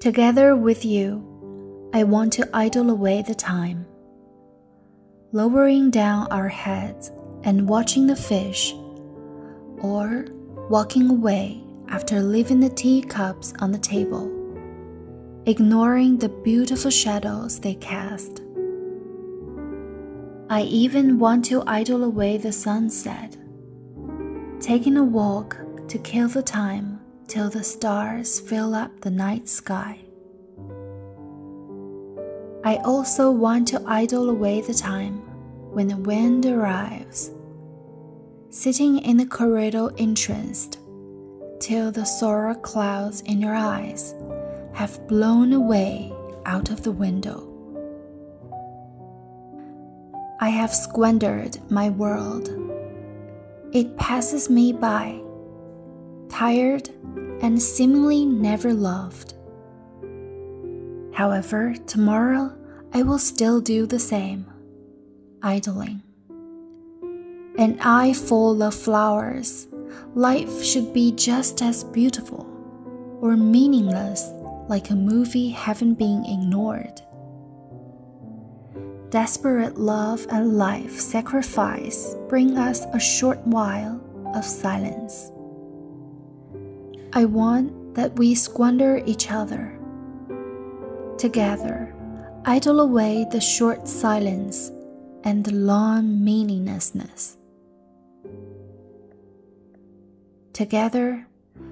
Together with you, I want to idle away the time. Lowering down our heads and watching the fish, or walking away after leaving the teacups on the table, ignoring the beautiful shadows they cast. I even want to idle away the sunset, taking a walk to kill the time till the stars fill up the night sky. I also want to idle away the time when the wind arrives, sitting in the corridor entranced till the sorrow clouds in your eyes have blown away out of the window. I have squandered my world. It passes me by, tired and seemingly never loved. However, tomorrow I will still do the same, idling. An eye full of flowers, life should be just as beautiful or meaningless like a movie haven't been ignored. Desperate love and life sacrifice bring us a short while of silence. I want that we squander each other. Together, idle away the short silence and the long meaninglessness. Together,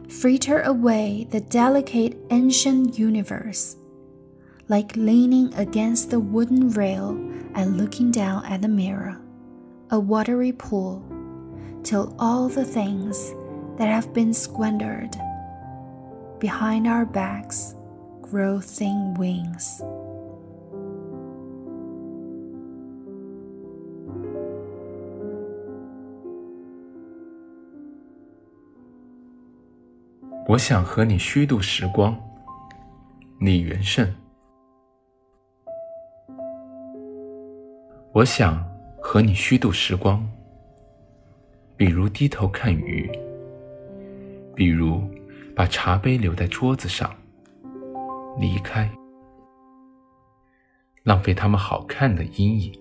fritter away the delicate ancient universe like leaning against the wooden rail and looking down at the mirror, a watery pool, till all the things that have been squandered behind our backs grow thin wings. 我想和你虚度时光，李元胜。我想和你虚度时光，比如低头看鱼，比如把茶杯留在桌子上，离开，浪费他们好看的阴影。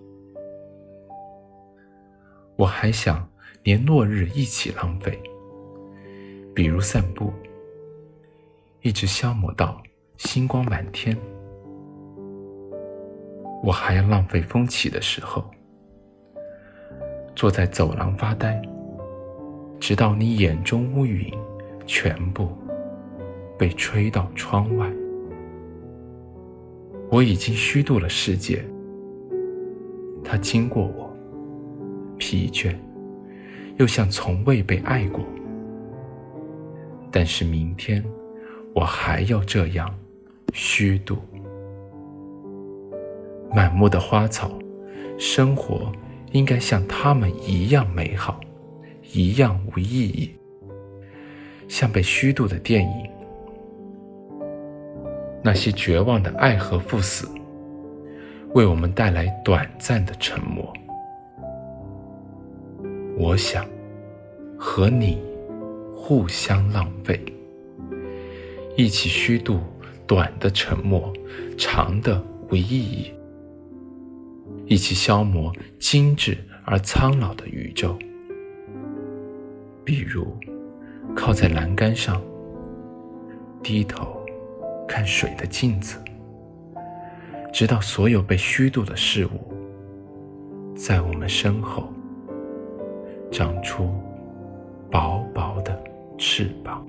我还想连落日一起浪费，比如散步，一直消磨到星光满天。我还要浪费风起的时候，坐在走廊发呆，直到你眼中乌云全部被吹到窗外。我已经虚度了世界，它经过我，疲倦，又像从未被爱过。但是明天，我还要这样虚度。满目的花草，生活应该像他们一样美好，一样无意义，像被虚度的电影。那些绝望的爱和赴死，为我们带来短暂的沉默。我想和你互相浪费，一起虚度短的沉默，长的无意义。一起消磨精致而苍老的宇宙，比如靠在栏杆上，低头看水的镜子，直到所有被虚度的事物，在我们身后长出薄薄的翅膀。